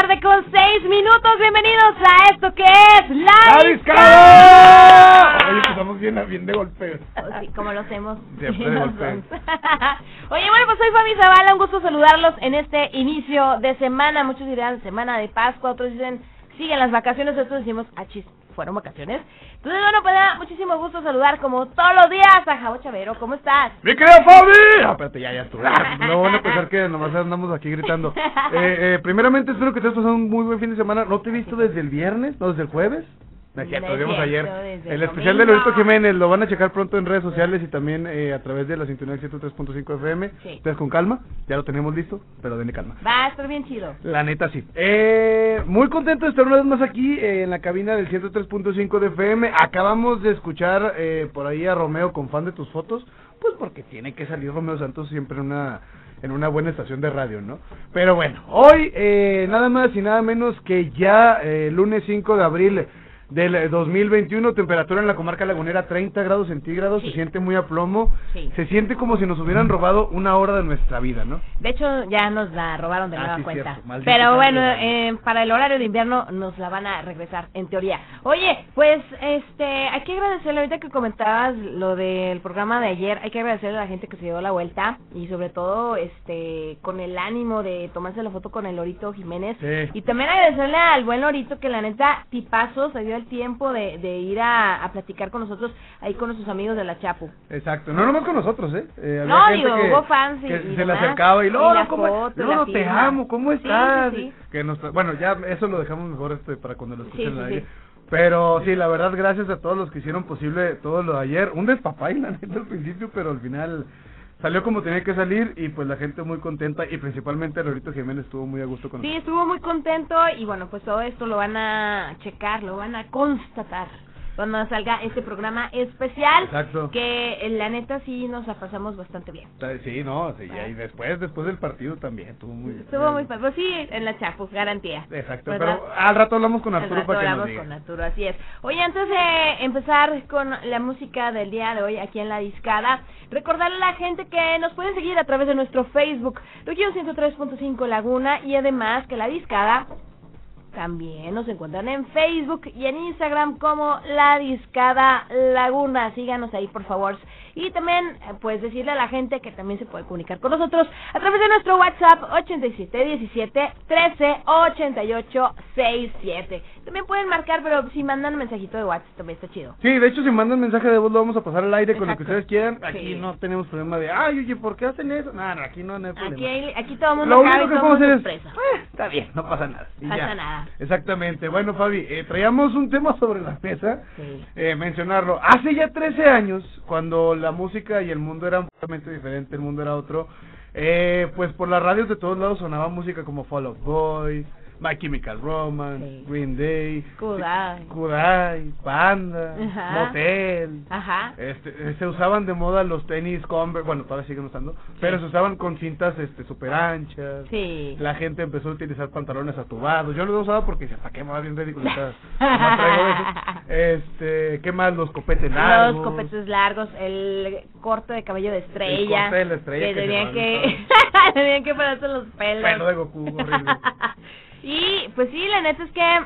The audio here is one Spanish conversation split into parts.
tarde con 6 minutos. Bienvenidos a esto que es La, ¡La Discada. Oye, pues estamos bien, bien de golpe. Pues sí, como lo hacemos. Siempre de. Oye, bueno, pues soy Fabi Zavala. Un gusto saludarlos en este inicio de semana. Muchos dirán semana de Pascua, otros dicen siguen las vacaciones, nosotros decimos, ah chis, fueron vacaciones. Entonces, bueno, pues nada, muchísimo gusto saludar como todos los días a Javo Chavero, ¿cómo estás? ¡Mi querido Fabi! Ah, ya, ya estuve. Ah, no van a pensar que nomás andamos aquí gritando. Eh, eh, primeramente, espero que te estés pasando un muy buen fin de semana. No te he visto desde el viernes, no, desde el jueves. No es cierto, vimos ayer. El especial de domingo. Lorito Jiménez lo van a checar pronto en redes sociales y también eh, a través de la sintonía 103.5 FM. Sí. Ustedes con calma, ya lo tenemos listo, pero denle calma. Va a estar bien chido. La neta sí. Eh, muy contento de estar una vez más aquí eh, en la cabina del 103.5 de FM. Acabamos de escuchar eh, por ahí a Romeo con fan de tus fotos, pues porque tiene que salir Romeo Santos siempre en una en una buena estación de radio, ¿no? Pero bueno, hoy eh, nada más y nada menos que ya lunes 5 de abril del eh, 2021, temperatura en la comarca lagunera 30 grados centígrados, Sí. se siente muy a plomo, Sí. se siente como si nos hubieran robado una hora de nuestra vida, ¿no? De hecho, ya nos la robaron de Ah, nueva sí, cuenta. Pero bueno, eh, para el horario de invierno nos la van a regresar, en teoría. Oye, pues, este, hay que agradecerle, ahorita que comentabas lo del programa de ayer, hay que agradecerle a la gente que se dio la vuelta y sobre todo, este, con el ánimo de tomarse la foto con el Lorito Jiménez. Y también agradecerle al buen Lorito que la neta, tipazo, se dio el tiempo de, de ir a, a platicar con nosotros ahí con nuestros amigos de la Chapu. Exacto, no nomás con nosotros, ¿eh? Eh, había No, gente digo, que, hubo fans y- que y se le acercaba y y Loro, la ¿cómo? foto, Loro, la te firma. amo, ¿cómo estás? sí, sí. Que nos, bueno, ya eso lo dejamos mejor este para cuando lo escuchen aire. sí. Pero sí, la verdad, gracias a todos los que hicieron posible todo lo de ayer. Un despapay, la neta, al principio, pero al final salió como tenía que salir y pues la gente muy contenta y principalmente Lorito Jiménez estuvo muy a gusto con Sí, estuvo muy contento y bueno, pues todo esto lo van a checar, lo van a constatar cuando salga este programa especial. Exacto. Que eh, la neta sí nos la pasamos bastante bien. Sí, no, sí, y después, después del partido también estuvo muy Estuvo muy padre. Pues sí, en la Chapu, garantía. Exacto, ¿Verdad? pero al rato hablamos con Al Arturo rato para que nos hablamos diga. con Arturo, así es. Oye, antes de empezar con la música del día de hoy aquí en La Discada, recordarle a la gente que nos pueden seguir a través de nuestro Facebook, Región 103.5 Laguna, y además que La Discada también nos encuentran en Facebook y en Instagram como La Discada Laguna. Síganos ahí, por favor. Y también, eh, pues, decirle a la gente que también se puede comunicar con nosotros a través de nuestro WhatsApp 8717 13 88 67. También pueden marcar, pero si mandan un mensajito de WhatsApp también está chido. Sí, de hecho, si mandan mensaje de voz, lo vamos a pasar al aire con lo que Exacto. ustedes quieran. Aquí Sí. no tenemos problema de, ay, oye, ¿por qué hacen eso? No, no, aquí no, no hay problema. Aquí, hay- aquí todo el mundo Lo único que podemos hacer es. "Eh, está bien, no pasa nada. Y Pasa ya. nada. Exactamente. Bueno, Fabi, eh, traíamos un tema sobre la mesa, Sí. eh, mencionarlo. Hace ya 13 años, cuando la música y el mundo eran completamente diferente, el mundo era otro, eh, pues por las radios de todos lados sonaba música como Fall Out Boy, My Chemical Romance, Sí. Green Day, Kudai. Kudai, Panda, Ajá. Motel. Ajá. Este, eh, se usaban de moda los tenis Converse, bueno, todavía siguen usando, pero se usaban con cintas este super anchas. Sí. La gente empezó a utilizar pantalones atubados. Yo los usaba porque decía, ¿para qué va bien ridículo? Este, ¿qué más? Los copetes largos. Los copetes largos, el corte de cabello de estrella. corte de la estrella Que que tenían que, tenían que ponerse los pelos. Pelo de Goku, horrible. y pues sí, la neta es que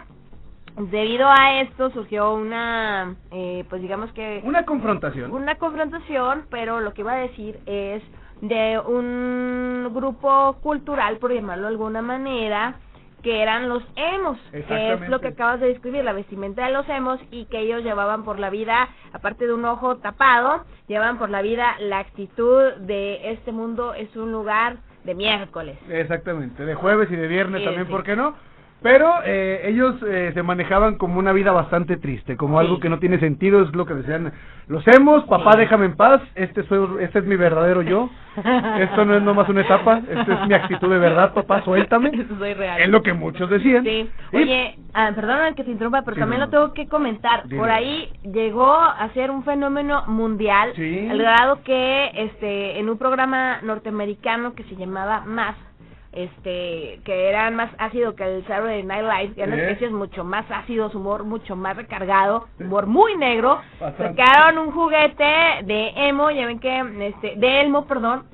debido a esto surgió una, eh, pues digamos que Una confrontación. una confrontación, pero lo que iba a decir es de un grupo cultural, por llamarlo de alguna manera, que eran los emos, que es lo que acabas de describir, la vestimenta de los emos, y que ellos llevaban por la vida, aparte de un ojo tapado, llevaban por la vida la actitud de este mundo es un lugar de miércoles. Exactamente, de jueves y de viernes Sí, también, sí. ¿por qué no? Pero eh, ellos eh, se manejaban como una vida bastante triste, como algo que no tiene sentido, es lo que decían, los hemos, papá déjame en paz, este, soy, este es mi verdadero yo, esto no es nomás una etapa, esta es mi actitud de verdad, papá, suéltame, soy real. es lo que muchos decían. Sí. Y- Oye, ah, perdona que te interrumpa, pero Sí, también no, lo tengo que comentar. Dime. Por ahí llegó a ser un fenómeno mundial, Sí. al grado que este en un programa norteamericano que se llamaba Más, este que era más ácido que el Saturday Night Live, eran Sí. especies mucho más ácidos, humor mucho más recargado, humor muy negro. Bastante. Sacaron un juguete de emo, ya ven que este de Elmo, perdón,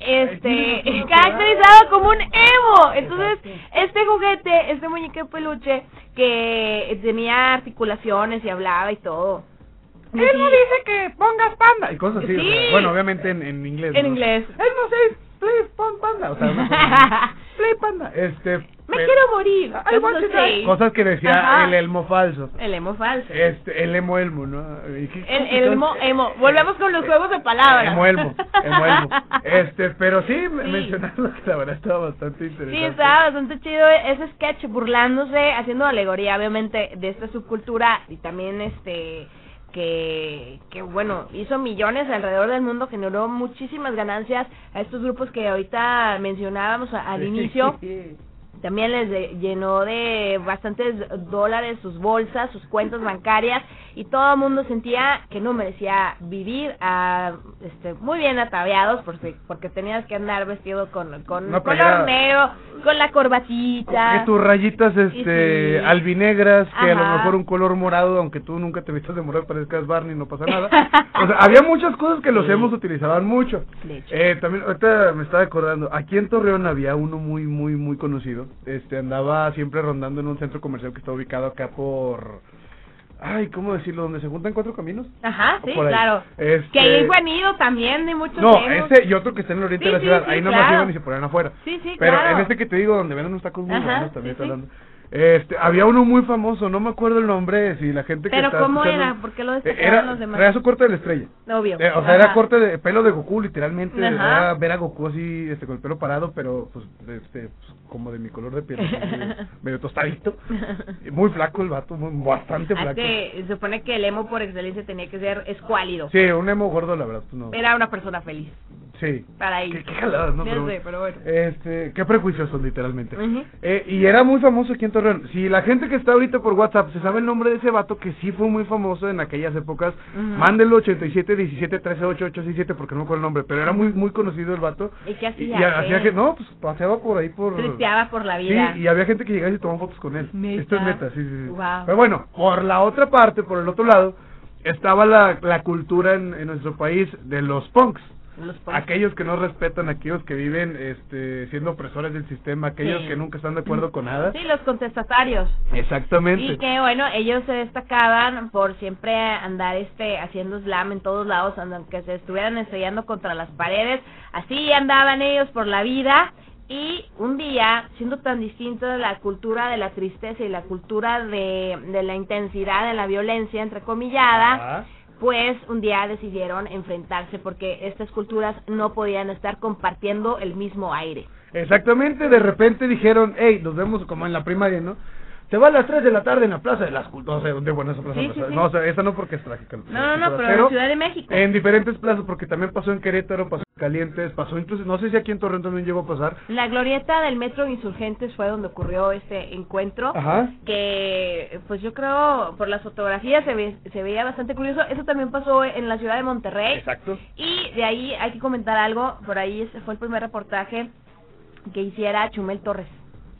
este Ay, sí, no, caracterizado como un emo. Entonces, Exacto. este juguete, este muñeco de peluche que tenía articulaciones y hablaba y todo. Él no dice que pongas panda. Y cosas así. o Sí. sea, bueno, obviamente en, en inglés. En ¿no? inglés. No dice, play pon panda. O sea, una cosa así. play panda. Este, Me Pero- quiero morir. Want to así. die. Cosas que decía Ajá. el elmo falso. El emo falso. Este, el emo elmo, ¿no? ¿Y qué- El, qué- el emo, emo. Volvemos con los juegos de palabras. Emo elmo, emo elmo. Este, pero sí, Sí. mencionando que la verdad estaba bastante interesante. Sí, estaba bastante chido ese sketch burlándose, haciendo alegoría obviamente de esta subcultura y también este que, que bueno, hizo millones alrededor del mundo, generó muchísimas ganancias a estos grupos que ahorita mencionábamos al inicio. También les de- llenó de bastantes dólares sus bolsas, sus cuentas bancarias y todo el mundo sentía que no merecía vivir ah, este, muy bien ataviados porque, porque tenías que andar vestido con, con color negro, con la corbatita. Que tus rayitas este Y sí. albinegras, que a lo mejor un color morado, aunque tú nunca te vistas de morado, parezcas Barney, no pasa nada. O sea, había muchas cosas que los hemos utilizaban mucho. Eh, también, ahorita me estaba acordando, aquí en Torreón había uno muy, muy, muy conocido. Este, andaba siempre rondando en un centro comercial que está ubicado acá por... Ay, ¿cómo decirlo? ¿Donde se juntan cuatro caminos? Ajá, sí, Por ahí. claro. Este- Que ahí han ido también de muchos No, ese y otro que está en el oriente Sí, de la sí, ciudad. sí, ahí nomás claro. iban y se ponían afuera. Sí, sí, Pero claro. en este que te digo, donde venden unos tacos muy buenos, también sí, está sí. hablando. Este, había uno muy famoso, no me acuerdo el nombre, si la gente que Pero está ¿cómo escuchando- era? ¿Por qué lo Eh, destacaban Era, los demás? traía su corte de la estrella. Obvio. Eh, o sea, era corte de pelo de Goku, literalmente. Era ver a Goku así, este, con el pelo parado, pero pues, este, pues, como de mi color de piel, medio tostadito. Muy flaco el vato, muy- bastante Ah, flaco. que se supone que el emo por excelencia tenía que ser escuálido. Sí, un emo gordo, la verdad, pues no. Era una persona feliz. Sí. Para ahí. Qué, qué jaladas, ¿no? Pero, sé, pero bueno. Este, qué prejuiciosos, literalmente. Ujú. Eh, y era muy famoso aquí en Si la gente que está ahorita por WhatsApp se sabe el nombre de ese vato que sí fue muy famoso en aquellas épocas, Ujú. mándenlo 87 17 13 8 8 6 7 porque no me acuerdo el nombre, pero era muy muy conocido el vato. ¿Y qué hacía? y hacía ¿Qué? que no, pues paseaba por ahí por Tristeaba por la vida. Sí, y había gente que llegaba y tomaba fotos con él. Esto es neta, sí, sí, sí. Guau. Pero bueno, por la otra parte, por el otro lado, estaba la, la cultura en, en nuestro país de los punks. Aquellos que no respetan, aquellos que viven este, siendo opresores del sistema, aquellos Sí. que nunca están de acuerdo con nada. Sí, los contestatarios. Exactamente. Y que bueno, ellos se destacaban por siempre andar este haciendo slam en todos lados, aunque se estuvieran estrellando contra las paredes, así andaban ellos por la vida y un día, siendo tan distinto de la cultura de la tristeza y la cultura de, de la intensidad de la violencia entrecomillada, Ajá. Pues un día decidieron enfrentarse porque estas culturas no podían estar compartiendo el mismo aire. Exactamente, de repente dijeron, hey, nos vemos como en la primaria, ¿no? Se va a las 3 de la tarde en la Plaza de las Culturas. No sé dónde, bueno, esa plaza. Sí, no, sí, sé. sí. no, o sea, esa no porque es trágica. No, no, no, pero en la Ciudad de México. En diferentes plazas, porque también pasó en Querétaro, pasó en Calientes, pasó incluso, no sé si aquí en Torreón también llegó a pasar. La glorieta del Metro Insurgentes fue donde ocurrió este encuentro. Ajá. Que, pues yo creo, por las fotografías se, ve- se veía bastante curioso. Eso también pasó en la ciudad de Monterrey. Exacto. Y de ahí hay que comentar algo. Por ahí ese fue el primer reportaje que hiciera Chumel Torres.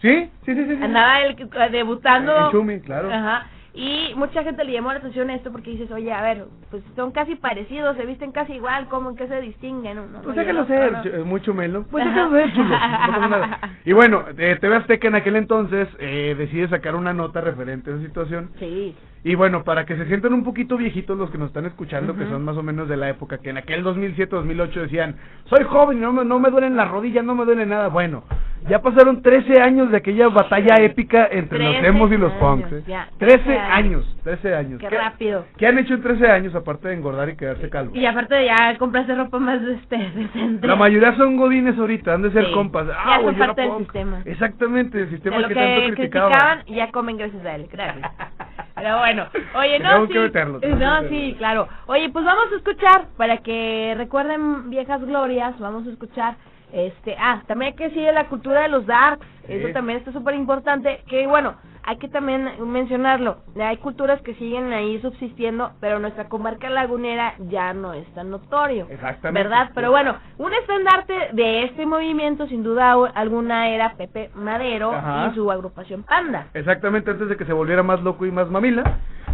¿Sí? Sí, sí, sí. sí. Andaba él eh, debutando. Chumi, claro. Ajá. Y mucha gente le llamó la atención esto porque dices, oye, a ver, pues son casi parecidos, se visten casi igual, ¿cómo en qué se distinguen? No, no, Pues no, déjalo ser, ch- eh, muy chumelo. Pues déjalo ser, chulo. Nada. Y bueno, eh, TV Azteca en aquel entonces eh, decide sacar una nota referente a esa situación. Sí. Y bueno, para que se sientan un poquito viejitos los que nos están escuchando, que son más o menos de la época, que en aquel 2007-2008 decían, soy joven no me, no me duelen las rodillas, no me duele nada. Bueno, ya pasaron 13 años de aquella batalla épica entre los 13 emos y los punks. ¿eh? ya, 13 13 años, años. 13 años. Qué ¿Qué- rápido. ¿Qué han hecho en 13 años aparte de engordar y quedarse calvo? Y aparte de ya compraste ropa más este, decente. La mayoría son godines ahorita, han de ser Sí. compas. Ya Ah, son güey, yo parte del sistema. Exactamente, el de sistema lo que, que, tanto criticaban. criticaban y ya comen gracias a él, gracias. Pero bueno, oye, no, sí, que meterlo, no, meterlo. sí, claro. Oye, pues vamos a escuchar para que recuerden viejas glorias, vamos a escuchar este, ah, también hay que decir la cultura de los darks, Sí. eso también está súper importante, que bueno, hay que también mencionarlo, hay culturas que siguen ahí subsistiendo, pero nuestra comarca lagunera ya no es tan notorio. Exactamente. ¿Verdad? Pero bueno, un estandarte de este movimiento, sin duda alguna, era Pepe Madero Ajá. y su agrupación Panda. Exactamente, antes de que se volviera más loco y más mamila.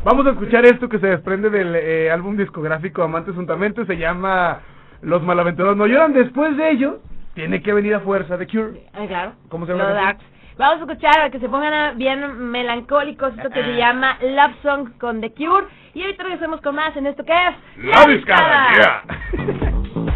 Vamos a escuchar esto que se desprende del eh, álbum discográfico Amantes Juntamente, se llama Los Malaventurados No Lloran. Después de ello, tiene que venir a fuerza de Cure. Ah, claro. ¿Cómo se llama Darks. Vamos a escuchar a que se pongan bien melancólicos esto que se llama Love Song con The Cure. Y ahorita regresamos con más en esto que es La discada,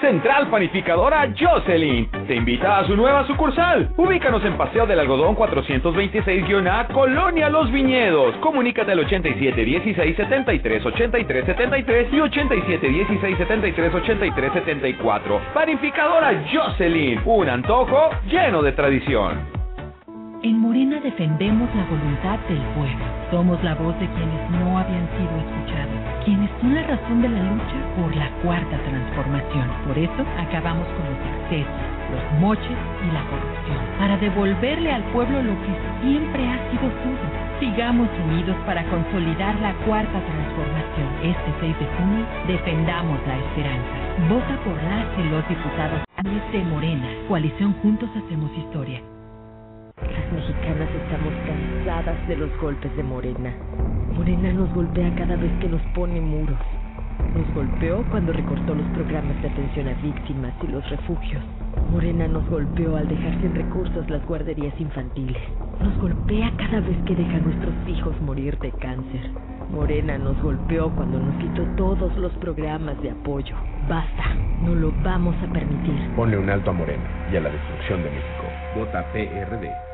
Central Panificadora Jocelyn te invita a su nueva sucursal. Ubícanos en Paseo del Algodón 426-A, Colonia Los Viñedos. Comunícate al 87 16 73 83 73 y 87 16 73 83 74. Panificadora Jocelyn, un antojo lleno de tradición. En Morena defendemos la voluntad del pueblo. Somos la voz de quienes no habían sido escuchados, quienes son la razón de la lucha por la cuarta transformación. Por eso acabamos con los excesos, los moches y la corrupción, para devolverle al pueblo lo que siempre ha sido suyo. Sigamos unidos para consolidar la cuarta transformación. Este 6 de junio defendamos la esperanza. Vota por las y los diputados de Morena. Coalición Juntos Hacemos Historia. Las mexicanas estamos cansadas de los golpes de Morena. Morena nos golpea cada vez que nos pone muros. Nos golpeó cuando recortó los programas de atención a víctimas y los refugios. Morena nos golpeó al dejar sin recursos las guarderías infantiles. Nos golpea cada vez que deja a nuestros hijos morir de cáncer. Morena nos golpeó cuando nos quitó todos los programas de apoyo. Basta, no lo vamos a permitir. Ponle un alto a Morena y a la destrucción de México. Vota PRD.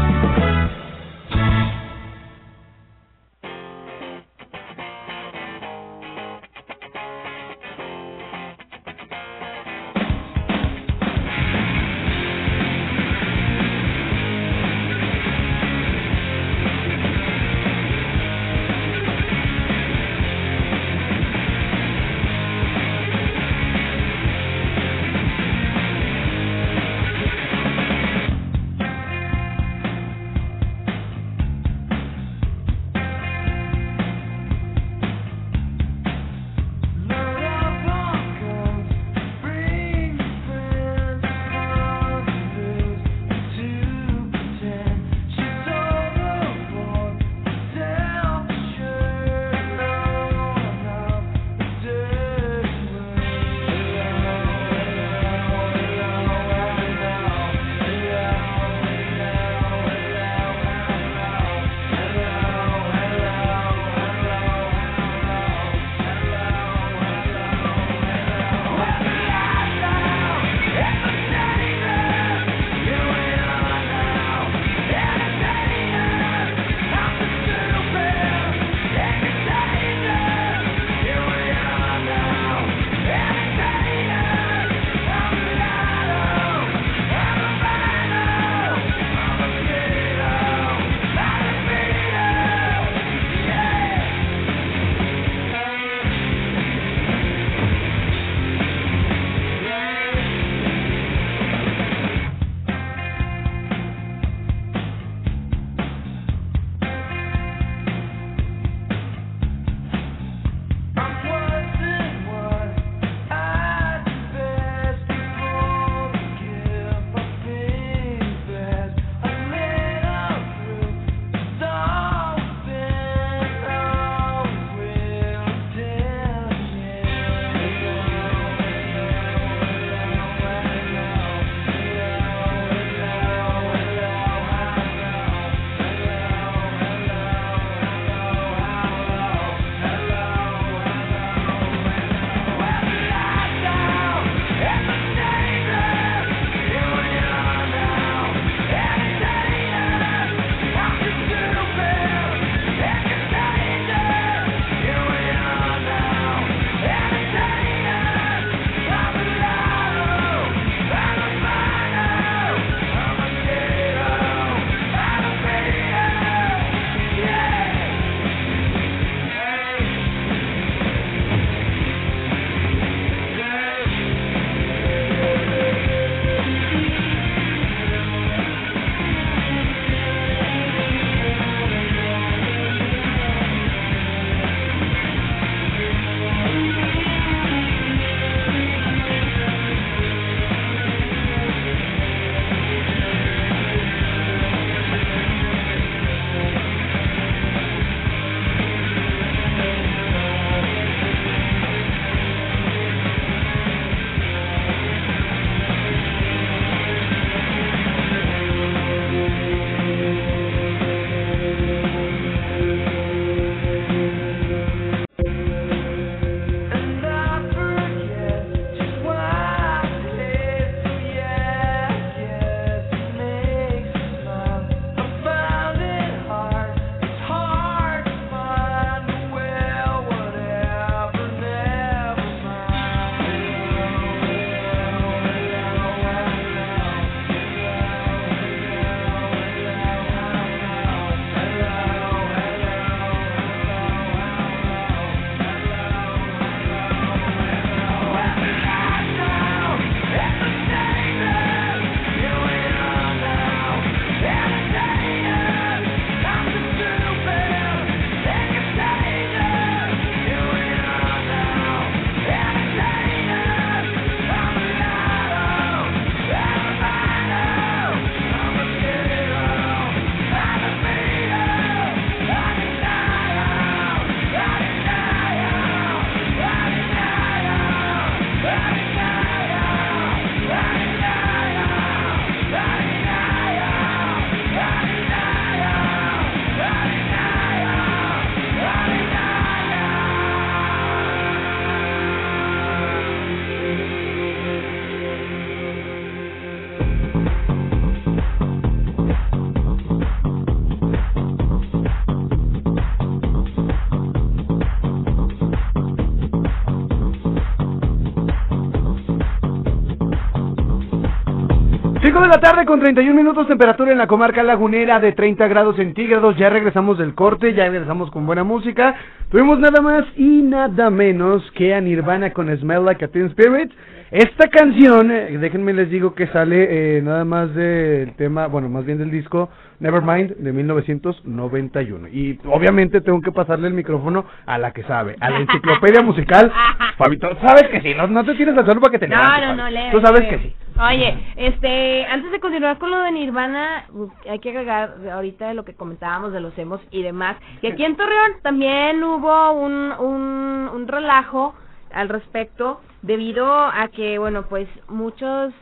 La tarde con 31 minutos, temperatura en la comarca lagunera de 30 grados centígrados. Ya regresamos del corte, ya regresamos con buena música. Tuvimos nada más y nada menos que a Nirvana con Smell Like a Teen Spirit. Esta canción, eh, déjenme les digo que sale eh, nada más del tema, bueno, más bien del disco Nevermind de 1991. Y obviamente tengo que pasarle el micrófono a la que sabe, a la enciclopedia musical. Fabito, sabes que sí, no, no te tienes al suelo para que te No, levantes, no, no, Fabi. Tú sabes que sí. Oye, este, antes de continuar con lo de Nirvana, hay que agregar ahorita de lo que comentábamos de los emos y demás, que aquí en Torreón también hubo un, un, un relajo al respecto, debido a que, bueno, pues muchos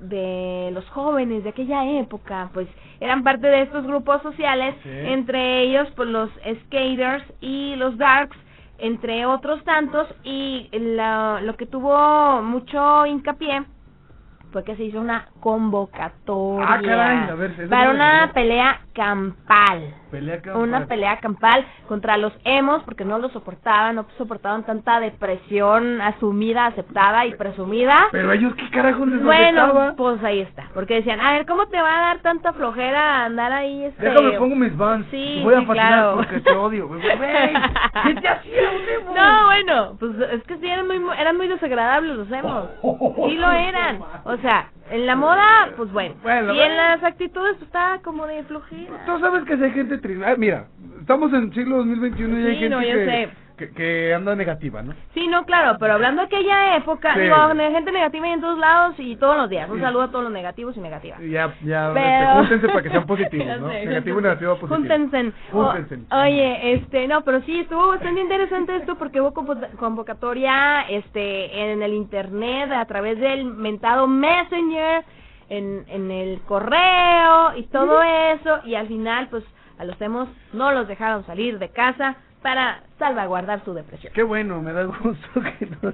de los jóvenes de aquella época, pues eran parte de estos grupos sociales, Sí. entre ellos pues los skaters y los darks, entre otros tantos, y la- lo que tuvo mucho hincapié fue que se hizo una convocatoria Ah, caray, ver, para una pelea campal. Pelea. Una pelea campal contra los emos porque no lo soportaban, no soportaban tanta depresión asumida, aceptada y presumida. Pero ellos, ¿qué carajos les Bueno, pues ahí está, porque decían, a ver, ¿cómo te va a dar tanta flojera andar ahí? Este... Déjame pongo mis vans. Sí, Voy a sí, claro. porque te odio. ¿qué te hacía un emo? No, bueno, pues es que sí eran muy eran muy desagradables los emos. Sí lo eran. O sea, en la moda, pues bueno. Bueno, y en las actitudes pues, estaba como de flojera. Tú sabes que si hay gente triste. Ah, mira, estamos en siglo 2021 y hay Sí, gente no, yo que, sé. Que, que anda negativa, ¿no? Sí, no, claro, pero hablando de aquella época, Sí. digo, gente negativa hay en todos lados y todos los días. Un saludo a todos los negativos y negativas. Ya, ya, Pero- este, júntense para que sean positivos, ¿no? sé, Negativo y negativo positivo. Júntense. Júntense. O- oye, este, no, pero sí, estuvo bastante interesante esto porque hubo convo- convocatoria este, en el internet a través del mentado Messenger, en, en el correo y todo eso, y al final, pues, a los emos no los dejaron salir de casa para salvaguardar su depresión. Qué bueno, me da gusto que no.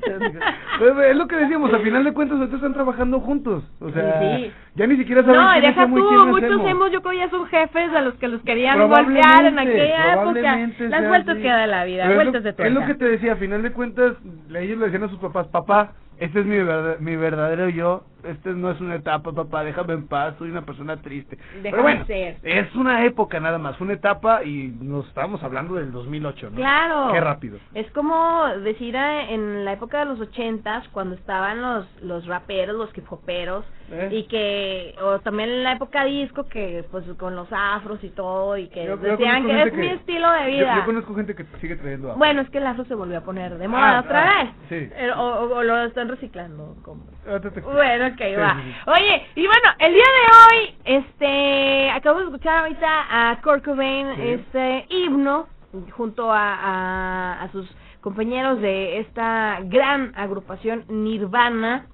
Pues, es lo que decíamos, al final de cuentas ustedes están trabajando juntos. O sea, Sí. ya ni siquiera saben No, quién deja emo y tú, quién muchos emo. hemos, yo creo ya son jefes a los que los querían golpear en aquella época. Las vueltas así. que da la vida, Pero es lo- vueltas de Es lo tuerca. que te decía, a final de cuentas, ellos le decían a sus papás, papá, este es mi, verdad- mi verdadero yo, este no es una etapa, papá, déjame en paz, soy una persona triste. Pero bueno, ser. es una época nada más, una etapa y nos estábamos hablando del 2008, ¿no? Claro. Qué rápido. Es como decir eh, en la época de los ochentas, cuando estaban los los raperos, los hip hoperos, ¿Eh? y que, o también en la época disco, que pues con los afros y todo, y que Yo- yo decían que es mi estilo de yo- vida. Yo, conozco gente que sigue trayendo afro. Bueno, es que el afro se volvió a poner de moda Ah, otra ah, vez. sí. Eh, O, o- o lo están reciclando. Como... Te- Bueno, ok, Sí, va. sí. Oye, y bueno, el día de hoy, este, acabo de escuchar ahorita a Kurt Cobain, este himno, junto a, a, a sus compañeros de esta gran agrupación Nirvana,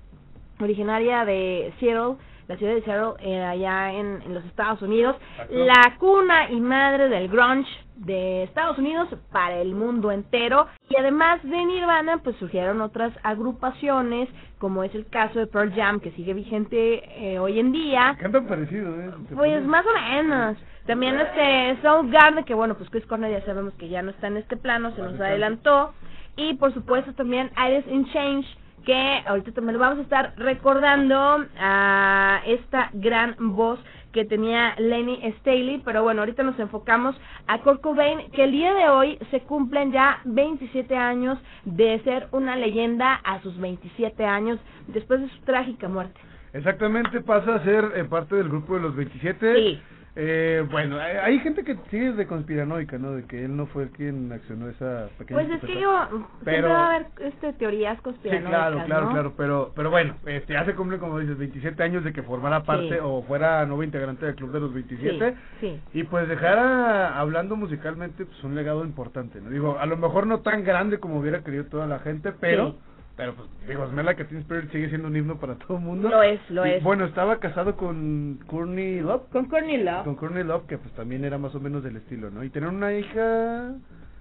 originaria de Seattle, la ciudad de Seattle, eh, allá en, en los Estados Unidos, la cuna y madre del grunge de Estados Unidos para el mundo entero. Y además de Nirvana, pues surgieron otras agrupaciones, como es el caso de Pearl Jam, que sigue vigente eh, hoy en día. Cantan parecido, ¿eh? Pues ponen- más o menos. También este Soundgarden, que bueno, pues Chris Cornell ya sabemos que ya no está en este plano, se nos adelantó. Y por supuesto también Alice in Change, que ahorita también lo vamos a estar recordando a esta gran voz que tenía Lenny Staley, pero bueno, ahorita nos enfocamos a Kurt Cobain, que el día de hoy se cumplen ya 27 años de ser una leyenda a sus 27 años después de su trágica muerte. Exactamente, pasa a ser eh, parte del grupo de los 27. Sí. Eh, bueno, hay, hay gente que sigue de conspiranoica, ¿no? De que él no fue quien accionó esa pequeña Pues es que digo, Pero- siempre va a haber este, teorías Sí, conspiranoicas, claro, claro, ¿no? claro, pero pero bueno, este ya se cumplen como dices 27 años de que formara parte Sí. o fuera nuevo integrante del club de los 27 Sí, sí. y pues dejara hablando musicalmente pues un legado importante, ¿no? Digo, a lo mejor no tan grande como hubiera querido toda la gente, pero Sí. Pero pues digo, Smell Like Teen Spirit sigue siendo un himno para todo el mundo. Lo es, lo Y, es. Bueno, estaba casado con Courtney Love. Con Courtney Love. Con Courtney Love, que pues también era más o menos del estilo, ¿no? Y tener una hija...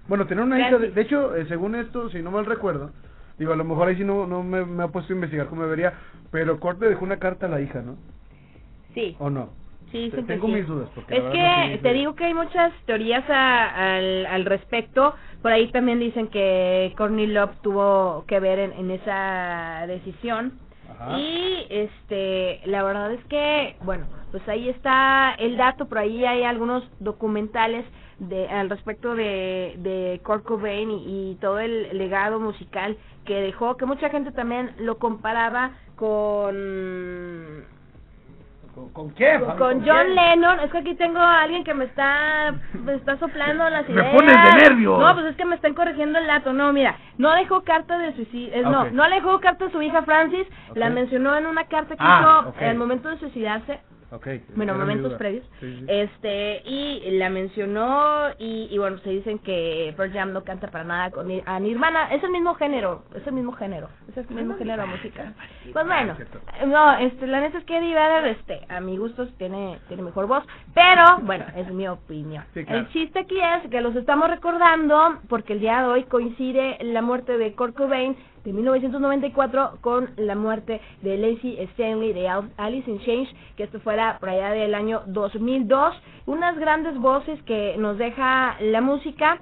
Bueno, tener una hija... De, de hecho, eh, según esto, si no mal recuerdo, digo, a lo mejor ahí sí no, no me, me ha puesto a investigar cómo debería, pero Kurt le dejó una carta a la hija, ¿no? Sí. ¿O no? Sí, Tengo sí. mis dudas. Porque Es no que te digo que hay muchas teorías a- al, al respecto. Por ahí también dicen que Courtney Love tuvo que ver en, en esa decisión. Ajá. Y este, la verdad es que, bueno, pues ahí está el dato, por ahí hay algunos documentales de al respecto de, de Kurt Cobain y, y todo el legado musical que dejó, que mucha gente también lo comparaba con ¿Con, con quién? con, John? Lennon, es que aquí tengo a alguien que me está me está soplando las Me ideas. pones de nervios. No, pues es que me están corrigiendo el dato. No, mira, no dejó carta de suicidio, eh, no, Ok. no le dejó carta a su hija Francis, la mencionó en una carta que Ah, hizo ok. al momento de suicidarse. Ok. Bueno, momentos previos. Sí, sí. Este, y la mencionó y, y bueno, se dicen que Pearl Jam no canta para nada con a Nirvana, es el mismo género, es el mismo género, es el mismo género de música. Pues bueno, no, este, la neta es que Eddie Vedder, este, a mi gusto tiene, tiene mejor voz, pero bueno, es mi opinión. Sí, claro. El chiste aquí es que los estamos recordando porque el día de hoy coincide la muerte de Kurt Cobain de 1994 con la muerte de Lacey Stanley de Al- Alice in Change, que esto fuera por allá del año 2002. Unas grandes voces que nos deja la música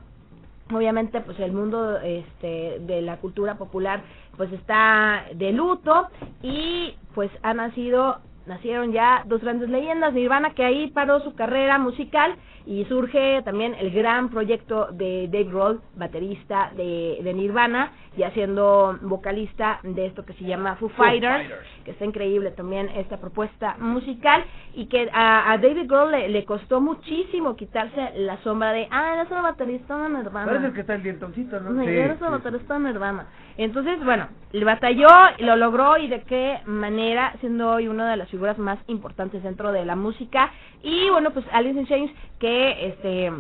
obviamente pues el mundo este de la cultura popular pues está de luto y pues ha nacido nacieron ya dos grandes leyendas Nirvana que ahí paró su carrera musical y surge también el gran proyecto de Dave Grohl baterista de, de Nirvana ya siendo vocalista de esto que se llama Foo Fighters, que está increíble también esta propuesta musical y que a, a David Grohl le, le costó muchísimo quitarse la sombra de ah eres el baterista de Nirvana Parece el que está el dientoncito, ¿no? no, Sí, eres sí, sí. baterista de Nirvana. Entonces, bueno, le batalló, lo logró y de qué manera, siendo hoy una de las figuras más importantes dentro de la música. Y bueno, pues Alice in Chains, que este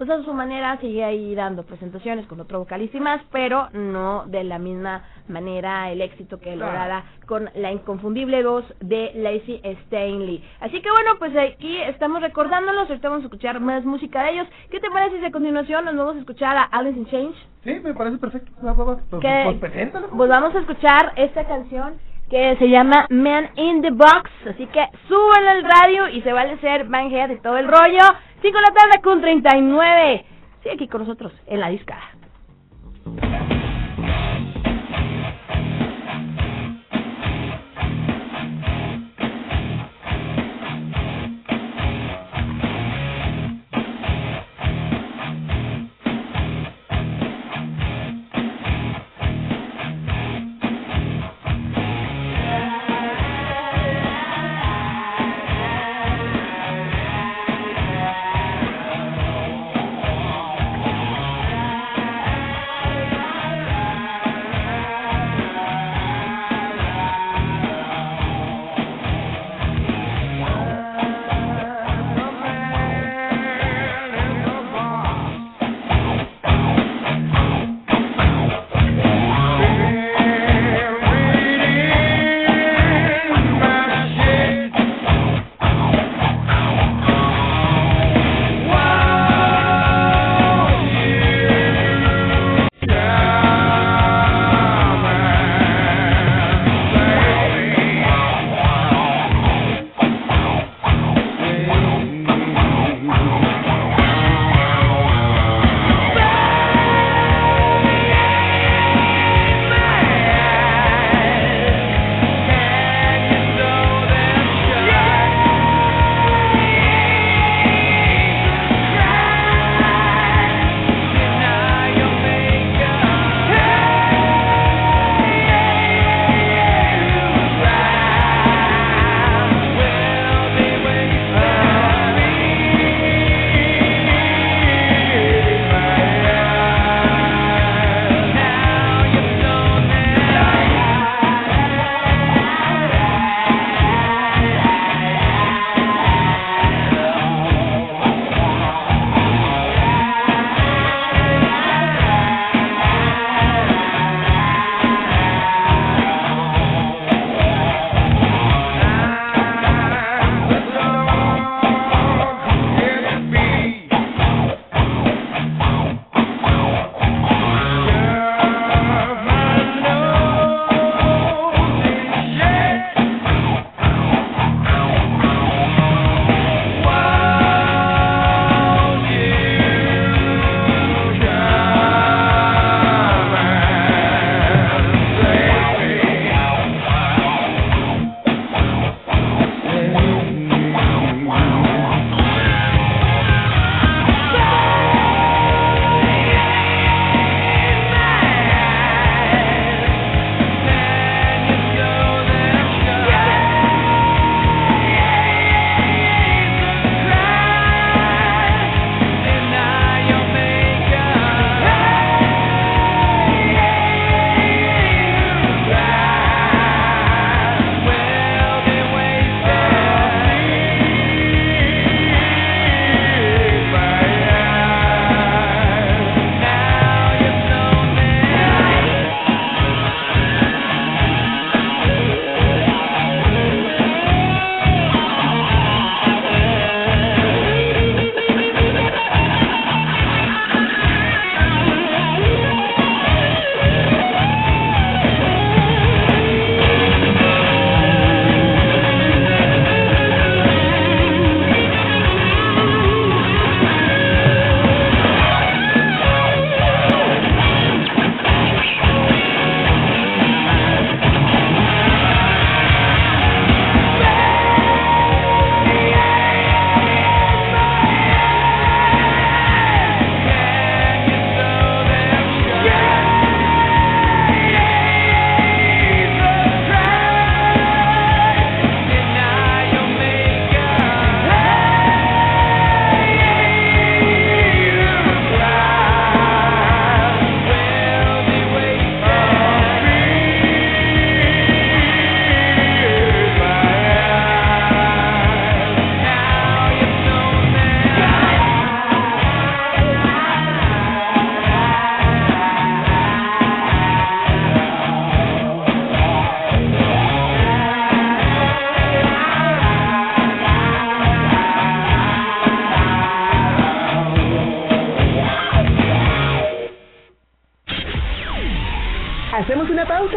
pues a su manera sigue ahí dando presentaciones con otro vocalista y más, pero no de la misma manera el éxito que lograra con la inconfundible voz de Lacey Stanley. Así que bueno, pues aquí estamos recordándolos, ahorita vamos a escuchar más música de ellos. ¿Qué te parece si a continuación nos vamos a escuchar a Alice in Chains? Sí, me parece perfecto. Pues, pues preséntalo. Pues vamos a escuchar esta canción que se llama Man in the Box. Así que súbanlo al radio y se vale ser Head y todo el rollo. 5 de la tarde con 39. Sigue aquí con nosotros en la discada.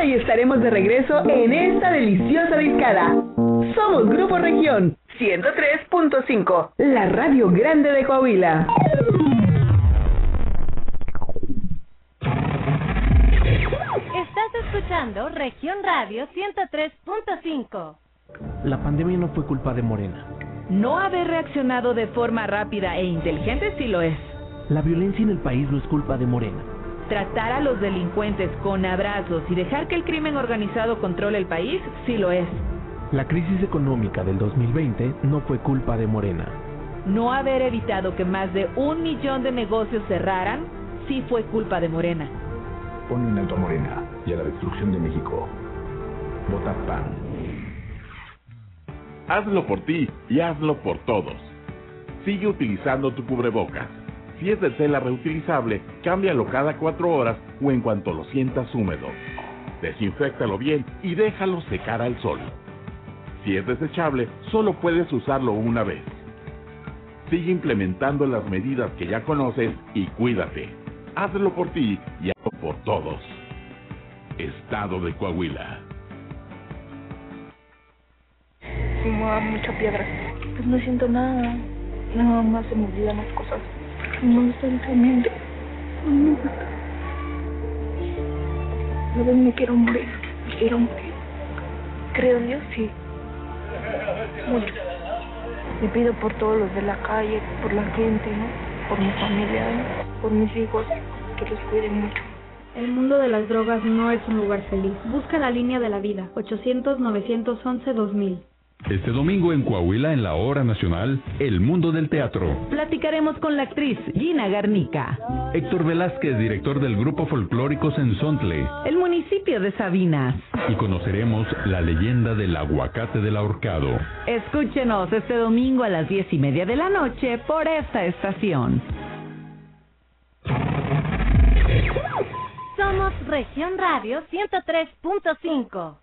Pausa y estaremos de regreso en esta deliciosa discada. Somos Grupo Región 103.5, la radio grande de Coahuila. Estás escuchando Región Radio 103.5. La pandemia no fue culpa de Morena. No haber reaccionado de forma rápida e inteligente sí lo es. La violencia en el país no es culpa de Morena. Tratar a los delincuentes con abrazos y dejar que el crimen organizado controle el país sí lo es. La crisis económica del 2020 no fue culpa de Morena. No haber evitado que más de un millón de negocios cerraran sí fue culpa de Morena. Pon un alto a Morena y a la destrucción de México. Vota PAN. Hazlo por ti y hazlo por todos. Sigue utilizando tu cubrebocas. Si es de tela reutilizable, cámbialo cada cuatro horas o en cuanto lo sientas húmedo. Desinféctalo bien y déjalo secar al sol. Si es desechable, solo puedes usarlo una vez. Sigue implementando las medidas que ya conoces y cuídate. Hazlo por ti y hazlo por todos. Estado de Coahuila. mucha piedra. Pues no siento nada. Nada más se me las cosas. No. No me gusta. Veces me quiero morir. Me quiero morir. Creo en Dios, sí. Mucho. Le pido por todos los de la calle, por la gente, ¿no? Por mi familia, ¿no? por mis hijos, que los cuiden mucho. El mundo de las drogas no es un lugar feliz. Busca la línea de la vida. 800-911-2000. Este domingo en Coahuila, en la Hora Nacional, El Mundo del Teatro. Platicaremos con la actriz Gina Garnica. Héctor Velázquez, director del Grupo Folclórico Sensontle. El municipio de Sabinas. Y conoceremos la leyenda del aguacate del ahorcado. Escúchenos este domingo a las diez y media de la noche por esta estación. Somos Región Radio 103.5.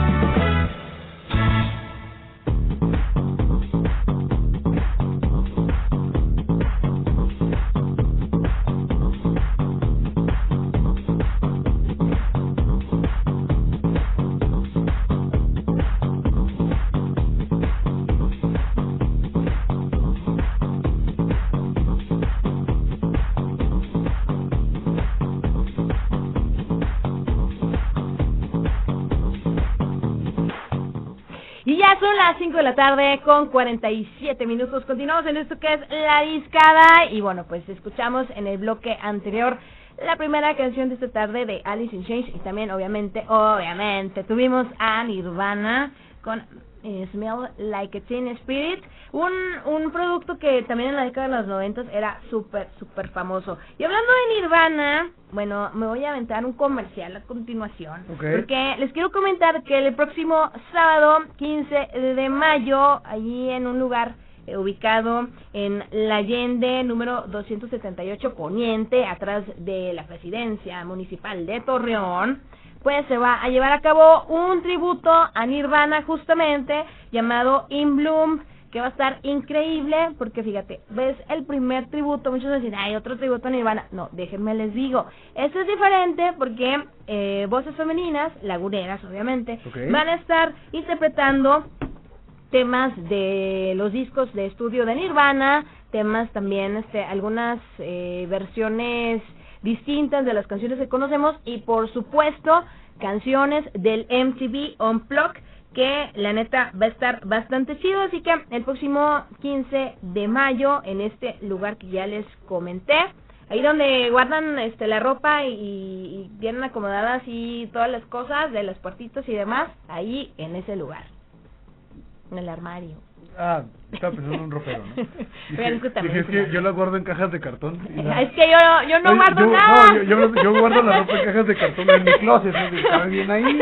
5 de la tarde con 47 minutos. Continuamos en esto que es La Discada. Y bueno, pues escuchamos en el bloque anterior la primera canción de esta tarde de Alice in Chains. Y también, obviamente, obviamente, tuvimos a Nirvana con eh, Smell Like a Teen Spirit. Un, un producto que también en la década de los 90 era súper, súper famoso. Y hablando de Nirvana, bueno, me voy a aventar un comercial a continuación. Ok. Porque les quiero comentar que el próximo sábado 15 de mayo, allí en un lugar eh, ubicado en La Allende, número 278 Poniente, atrás de la presidencia municipal de Torreón, pues se va a llevar a cabo un tributo a Nirvana justamente llamado In Bloom que va a estar increíble porque fíjate, ves el primer tributo, muchos dicen, hay otro tributo a Nirvana. No, déjenme les digo, esto es diferente porque eh, voces femeninas, laguneras obviamente, van a estar interpretando temas de los discos de estudio de Nirvana, temas también, este, algunas eh, versiones distintas de las canciones que conocemos y por supuesto canciones del MTV Unplugged que la neta va a estar bastante chido, así que el próximo 15 de mayo en este lugar que ya les comenté, ahí donde guardan este la ropa y, y tienen acomodadas y todas las cosas de los puertitos y demás, ahí en ese lugar, en el armario. Ah, estaba pensando en un ropero, ¿no? También dije, es que yo las guardo en cajas de cartón. y la- Es que yo, yo no Oye, guardo yo, nada. no, yo, yo, yo guardo la ropa en cajas de cartón en mi closet, ¿no? Bien ahí.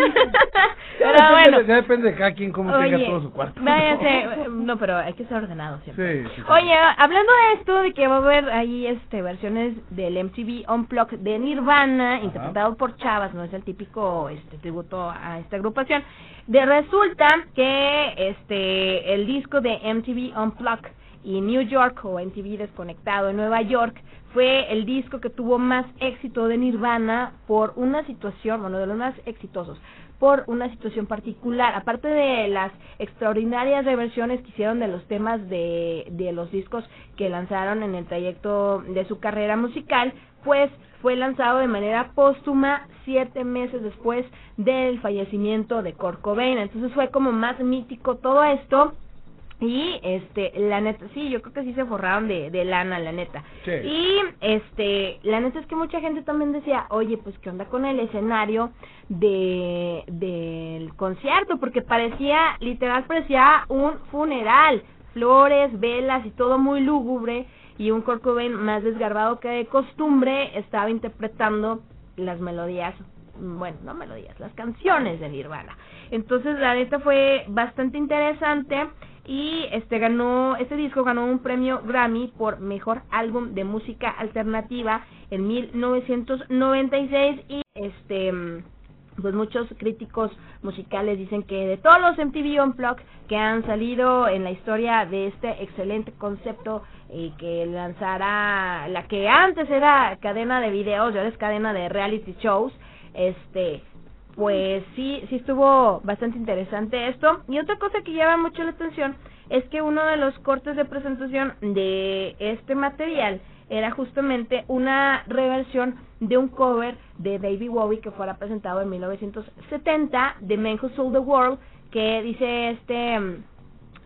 Pero ya, bueno. depende, ya depende de cada quien cómo tenga todo su cuarto. no, pero hay que ser ordenado siempre. Sí, sí, sí. Oye, hablando de esto, de que va a haber ahí este versiones del MTV Unplugged de Nirvana, interpretado por Chavas, no es el típico este tributo a esta agrupación. De resulta que este el disco de MTV Unplugged y New York o MTV Desconectado en Nueva York fue el disco que tuvo más éxito de Nirvana por una situación, bueno, de los más exitosos, por una situación particular. Aparte de las extraordinarias reversiones que hicieron de los temas de, de los discos que lanzaron en el trayecto de su carrera musical, pues fue lanzado de manera póstuma siete meses después del fallecimiento de Kurt Cobain. Entonces fue como más mítico todo esto. Y este, la neta, sí, yo creo que sí se forraron de, de lana, la neta. Sí. Y este, la neta es que mucha gente también decía, oye, pues qué onda con el escenario de del concierto, porque parecía, literal parecía un funeral, flores, velas y todo muy lúgubre, y un Kurt Cobain más desgarbado que de costumbre estaba interpretando las melodías, bueno, no melodías, las canciones de Nirvana. Entonces la neta fue bastante interesante y este ganó este disco ganó un premio Grammy por mejor álbum de música alternativa en 1996 y este pues muchos críticos musicales dicen que de todos los MTV Unplugged que han salido en la historia de este excelente concepto eh, que lanzará la que antes era cadena de videos y ahora es cadena de reality shows este pues sí, sí estuvo bastante interesante esto. Y otra cosa que llama mucho la atención es que uno de los cortes de presentación de este material era justamente una reversión de un cover de David Bowie que fuera presentado en 1970 de Men Who Sold the World que dice este mm,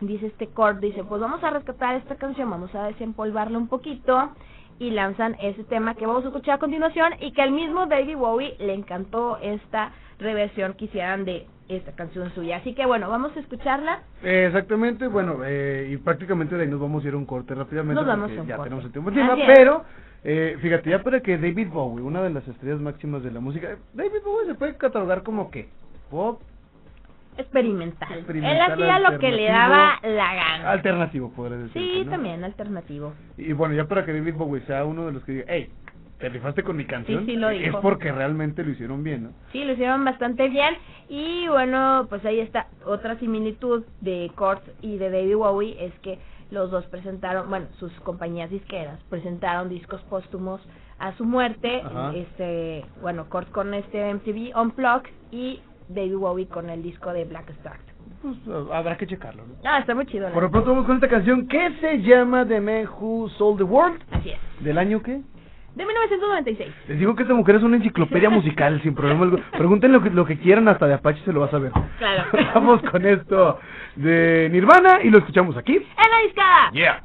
dice este cord dice pues vamos a rescatar esta canción vamos a desempolvarla un poquito y lanzan ese tema que vamos a escuchar a continuación y que al mismo David Bowie le encantó esta reversión que hicieran de esta canción suya. Así que bueno, vamos a escucharla. Eh, exactamente, bueno, eh, y prácticamente de ahí nos vamos a ir a un corte rápidamente Nos vamos a un ya corte. tenemos el tiempo encima, pero eh, fíjate, ya para que David Bowie, una de las estrellas máximas de la música, David Bowie se puede catalogar como que pop Experimental. Experimental, Él hacía lo que le daba la gana. alternativo, podría decir. Sí, también alternativo. Y bueno, ya para que David Bowie sea uno de los que diga, hey, te rifaste con mi canción, Sí, sí, lo es dijo. porque realmente lo hicieron bien, ¿no? Sí, lo hicieron bastante bien. Y bueno, pues ahí está otra similitud de Kurt y de David Bowie es que los dos presentaron, bueno, sus compañías disqueras presentaron discos póstumos a su muerte. Ajá. Este, bueno, Kurt con este MTV Unplugged y David Bowie con el disco de Black Star. Pues uh, habrá que checarlo, ¿no? Ah, está muy chido. Por lo pronto vamos con esta canción que se llama The Man Who Sold the World. Así es. ¿Del año qué? De 1996. Les digo que esta mujer es una enciclopedia musical sin problema. alguno. Lo que, lo que quieran, hasta de Apache se lo vas a ver. Claro. Vamos con esto de Nirvana y lo escuchamos aquí. ¡En la discada! Yeah.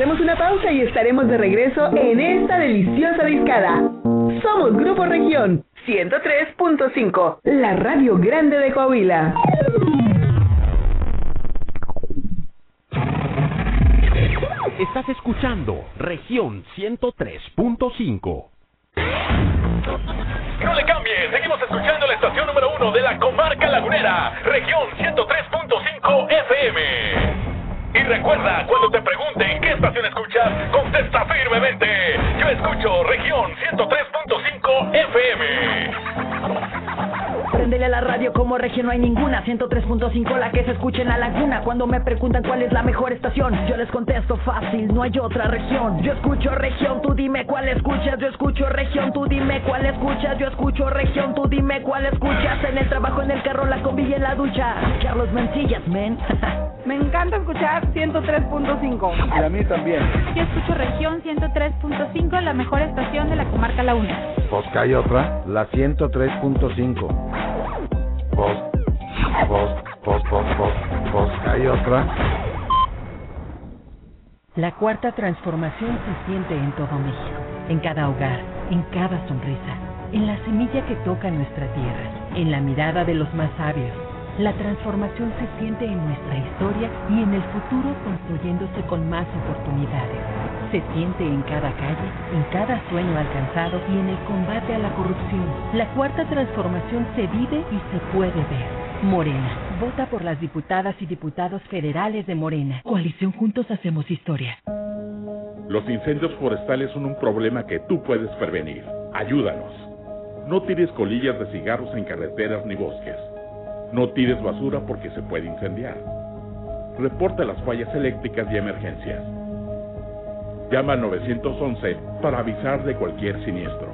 Hacemos una pausa y estaremos de regreso en esta deliciosa discada. Somos Grupo Región 103.5, la radio grande de Coahuila. Estás escuchando región 103.5. No le cambie, seguimos escuchando la estación número uno de la comarca lagunera, región 103.5 FM. Y recuerda, cuando te pregunten qué estación escuchas, contesta firmemente. Yo escucho región 103.5 FM. Préndele a la radio como región no hay ninguna. 103.5 la que se escucha en la laguna. Cuando me preguntan cuál es la mejor estación Yo les contesto fácil, no hay otra región. Yo escucho región, tú dime cuál escuchas. Yo escucho región, tú dime cuál escuchas. Yo escucho región, tú dime cuál escuchas. En el trabajo, en el carro, la combi y en la ducha. Carlos Mencillas, men Me encanta escuchar 103.5. Y a mí también. Yo escucho región 103.5, la mejor estación de la comarca Laguna. Pues que hay otra, la 103.5. Pues, pues, pues, pues, pues, pues que hay otra. La cuarta transformación se siente en todo México, en cada hogar, en cada sonrisa, en la semilla que toca nuestra tierra, en la mirada de los más sabios. La transformación se siente en nuestra historia y en el futuro construyéndose con más oportunidades. Se siente en cada calle, en cada sueño alcanzado y en el combate a la corrupción. La cuarta transformación se vive y se puede ver. Morena. Vota por las diputadas y diputados federales de Morena. Coalición Juntos Hacemos Historia. Los incendios forestales son un problema que tú puedes prevenir. Ayúdanos. No tires colillas de cigarros en carreteras ni bosques. No tires basura porque se puede incendiar. Reporta las fallas eléctricas y emergencias. Llama al 911 para avisar de cualquier siniestro.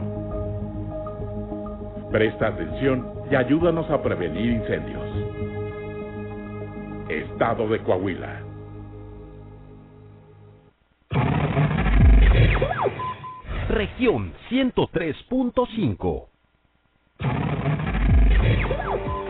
Presta atención y ayúdanos a prevenir incendios. Estado de Coahuila. Región 103.5.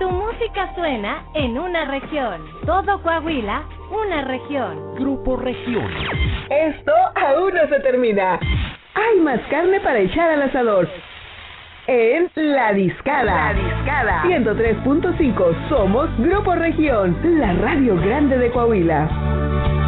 Tu música suena en una región. Todo Coahuila, una región. Grupo Región. Esto aún no se termina. Hay más carne para echar al asador. En La Discada. La Discada. 103.5. Somos Grupo Región, la radio grande de Coahuila.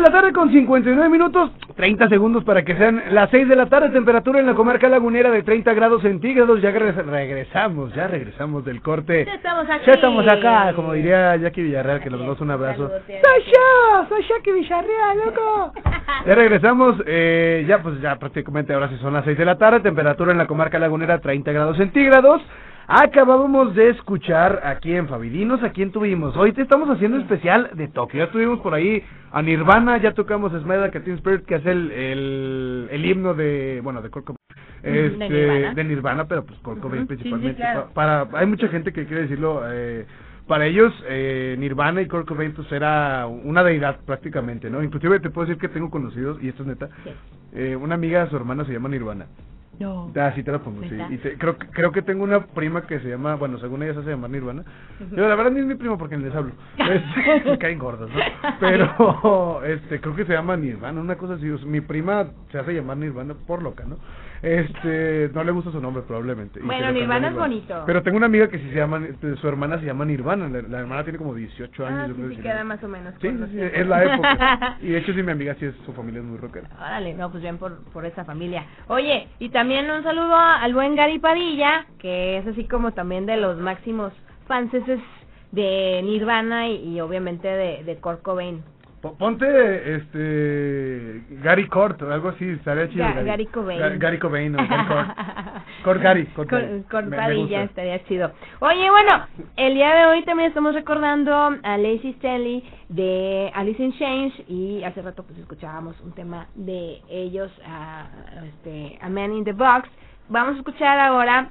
De la tarde con 59 minutos, 30 segundos para que sean las 6 de la tarde, temperatura en la comarca lagunera de 30 grados centígrados, ya regres- regresamos, ya regresamos del corte. Ya estamos aquí. Ya estamos acá, como diría Jackie Villarreal, que nos damos un abrazo. ¡Soy yo! ¡Soy Jackie Villarreal, loco! Ya regresamos, eh, ya pues ya prácticamente ahora sí son las 6 de la tarde, temperatura en la comarca lagunera 30 grados centígrados. Acabábamos de escuchar aquí en Fabidinos, ¿a quién tuvimos? Hoy te estamos haciendo especial de Tokio, ya tuvimos por ahí a Nirvana, ya tocamos Smile Like a Teen Spirit, que es el, el, el himno de, bueno, de. De Este, Nirvana. de Nirvana, pero pues Kurt sí, sí, principalmente. claro. Para, hay mucha gente que quiere decirlo, eh, para ellos eh, Nirvana y Kurt Cobain pues era una deidad prácticamente, ¿no? Inclusive te puedo decir que tengo conocidos, y esto es neta, eh, una amiga, su hermana se llama Nirvana. No. Ah, sí te la pongo, sí. Y te- creo, que- creo que tengo una prima que se llama, bueno, según ella se hace llamar Nirvana. Yo la verdad ni es mi primo porque ni les hablo. Este, me caen gordos, ¿no? Pero, este, creo que se llama Nirvana, una cosa así. mi prima se hace llamar Nirvana por loca, ¿no? Este, no le gusta su nombre probablemente. Bueno, Nirvana es bonito. Pero tengo una amiga que sí se llama, este, su hermana se llama Nirvana. La, la hermana tiene como 18 años. Ah, yo sí, creo, sí, 19. queda más o menos. Sí, sí, sí, es la época. Y de hecho, sí, mi amiga sí es, su familia es muy rockera. Órale, no, pues bien por, por esa familia. Oye, y también un saludo al buen Gary Padilla, que es así como también de los máximos fanses de Nirvana y, y obviamente de, de Kurt Cobain. Po- Ponte este Gary Cort o algo así, estaría chido. Ga- Gary Cobain. Ga- Gary Cobain, no, Gary Cort. Cort Gary, Cort Gary. Me- me gusta. estaría chido. Oye, bueno, el día de hoy también estamos recordando a Lacey Stanley de Alice in Change y hace rato pues escuchábamos un tema de ellos, a, este, A Man in the Box. Vamos a escuchar ahora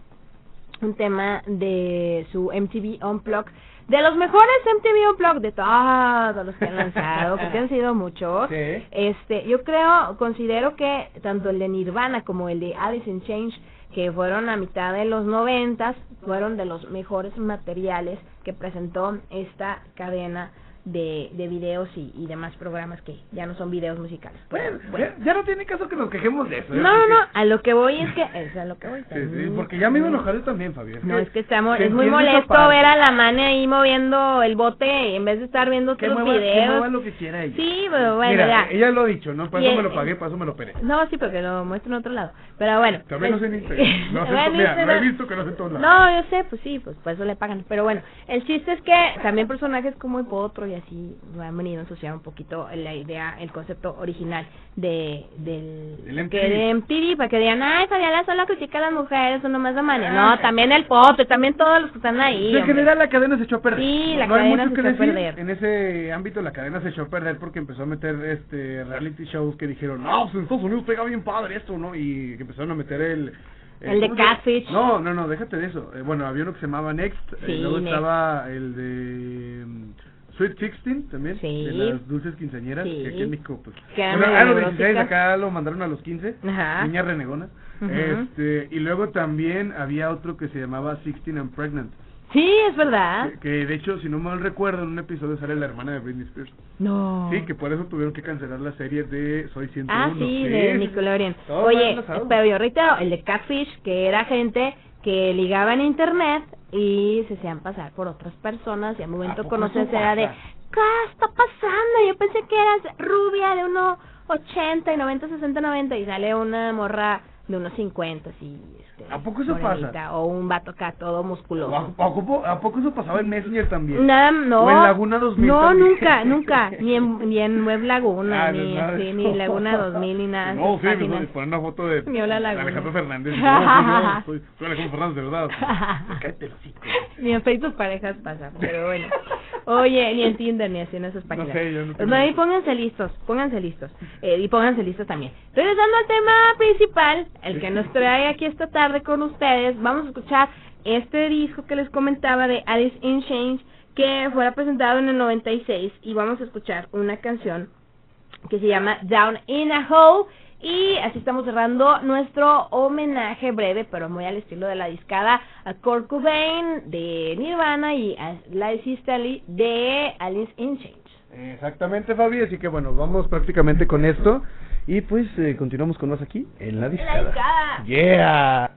un tema de su MTV Unplugged, de los mejores MTV Unplugged de todos los que han lanzado, porque han sido muchos. Este, yo creo, considero que tanto el de Nirvana como el de Alice in Change, que fueron a mitad de los noventas, fueron de los mejores materiales que presentó esta cadena de, de videos y, y demás programas que ya no son videos musicales. Bueno, ya, ya no tiene caso que nos quejemos de eso. ¿eh? No, no, no, a lo que voy es que, es a lo que voy. Sí, sí, porque ya me iba a enojar yo también, Fabi. No, es que estamos, que es muy molesto ver a la mane ahí moviendo el bote en vez de estar viendo Que otros mueva, que videos. mueva lo que quiera ella. Sí, pero bueno, Mira, ya. ella lo ha dicho, ¿no? Y eso me lo pagué, para eso me lo operé. No, sí, porque lo muestro en otro lado. Pero bueno. También pues- lo sé en Instagram. No sé, Bueno, mira, no he visto que lo sé todos lados. No, yo sé, pues sí, pues por eso le pagan. Pero bueno, el chiste es que también personajes como el Potro y así han venido a ensuciar un poquito la idea, el concepto original de del que MTV. de MTV, para que digan, ay, Fabiola solo critica a las mujeres, o nomás a Mane. No, también el y también todos los que están ahí. en general la cadena se echó a perder. Sí, la no cadena se que echó a perder. En ese ámbito la cadena se echó a perder porque empezó a meter este reality shows que dijeron, no, pues en Estados Unidos pega bien padre esto, ¿no? Y que empezaron a meter el... eh, El de. Catfish. No, no, no, déjate de eso. Eh, bueno, había uno que se llamaba Next, Sí, y luego Next. estaba el de mm, Sweet Sixteen también, Sí. de las dulces quinceañeras, Sí. que aquí en México, pues... Bueno, a los 16, neuróticas. acá lo mandaron a los 15, Ajá. niña renegona. Ujú. Este, y luego también había otro que se llamaba Sixteen and Pregnant. Sí, es verdad. Que, que de hecho, si no mal recuerdo, en un episodio sale la hermana de Britney Spears. No. Sí, que por eso tuvieron que cancelar la serie de Soy 101. Ah, sí, Sí, de Nickelodeon. Oye, pero yo reitero, el de Catfish, que era gente que ligaba en internet y se hacían pasar por otras personas y al momento conocerse era de? ¿qué está pasando? Yo pensé que eras rubia de 1,80 y 90, 60, 90 y sale una morra de unos 50, así. Este, ¿A poco eso morenita, pasa? O un vato acá todo musculoso. ¿A, a poco, ¿A poco eso pasaba en Messenger también? Nada, no. ¿O en Laguna 2000 No, también? nunca, nunca. Ni en, ni en Web Laguna, Ah, no, ni, de sí, eso. ni Laguna 2000, ni nada. No, sí, páginas. me ponen una foto de. Alejandro Fernández. No, soy soy, Alejandro Fernández, de verdad. Cállate el hocico. Ni en Facebook parejas pasa, pero bueno. Oye, ni en Tinder, ni así en esas páginas. sé, yo no Pues tengo no, ahí pónganse listos, pónganse listos. Eh, y pónganse listos también. Regresando al tema principal, el que nos trae aquí esta tarde con ustedes, vamos a escuchar este disco que les comentaba de Alice in Chains, que fue presentado en el 96, y vamos a escuchar una canción que se llama Down in a Hole. Y así estamos cerrando nuestro homenaje breve, pero muy al estilo de la discada a Kurt Cobain de Nirvana y a Staley de Alice in Chains. Exactamente, Fabi. Así que bueno, vamos prácticamente con esto. Y pues eh, continuamos con más aquí en la discada. discada. Yeah.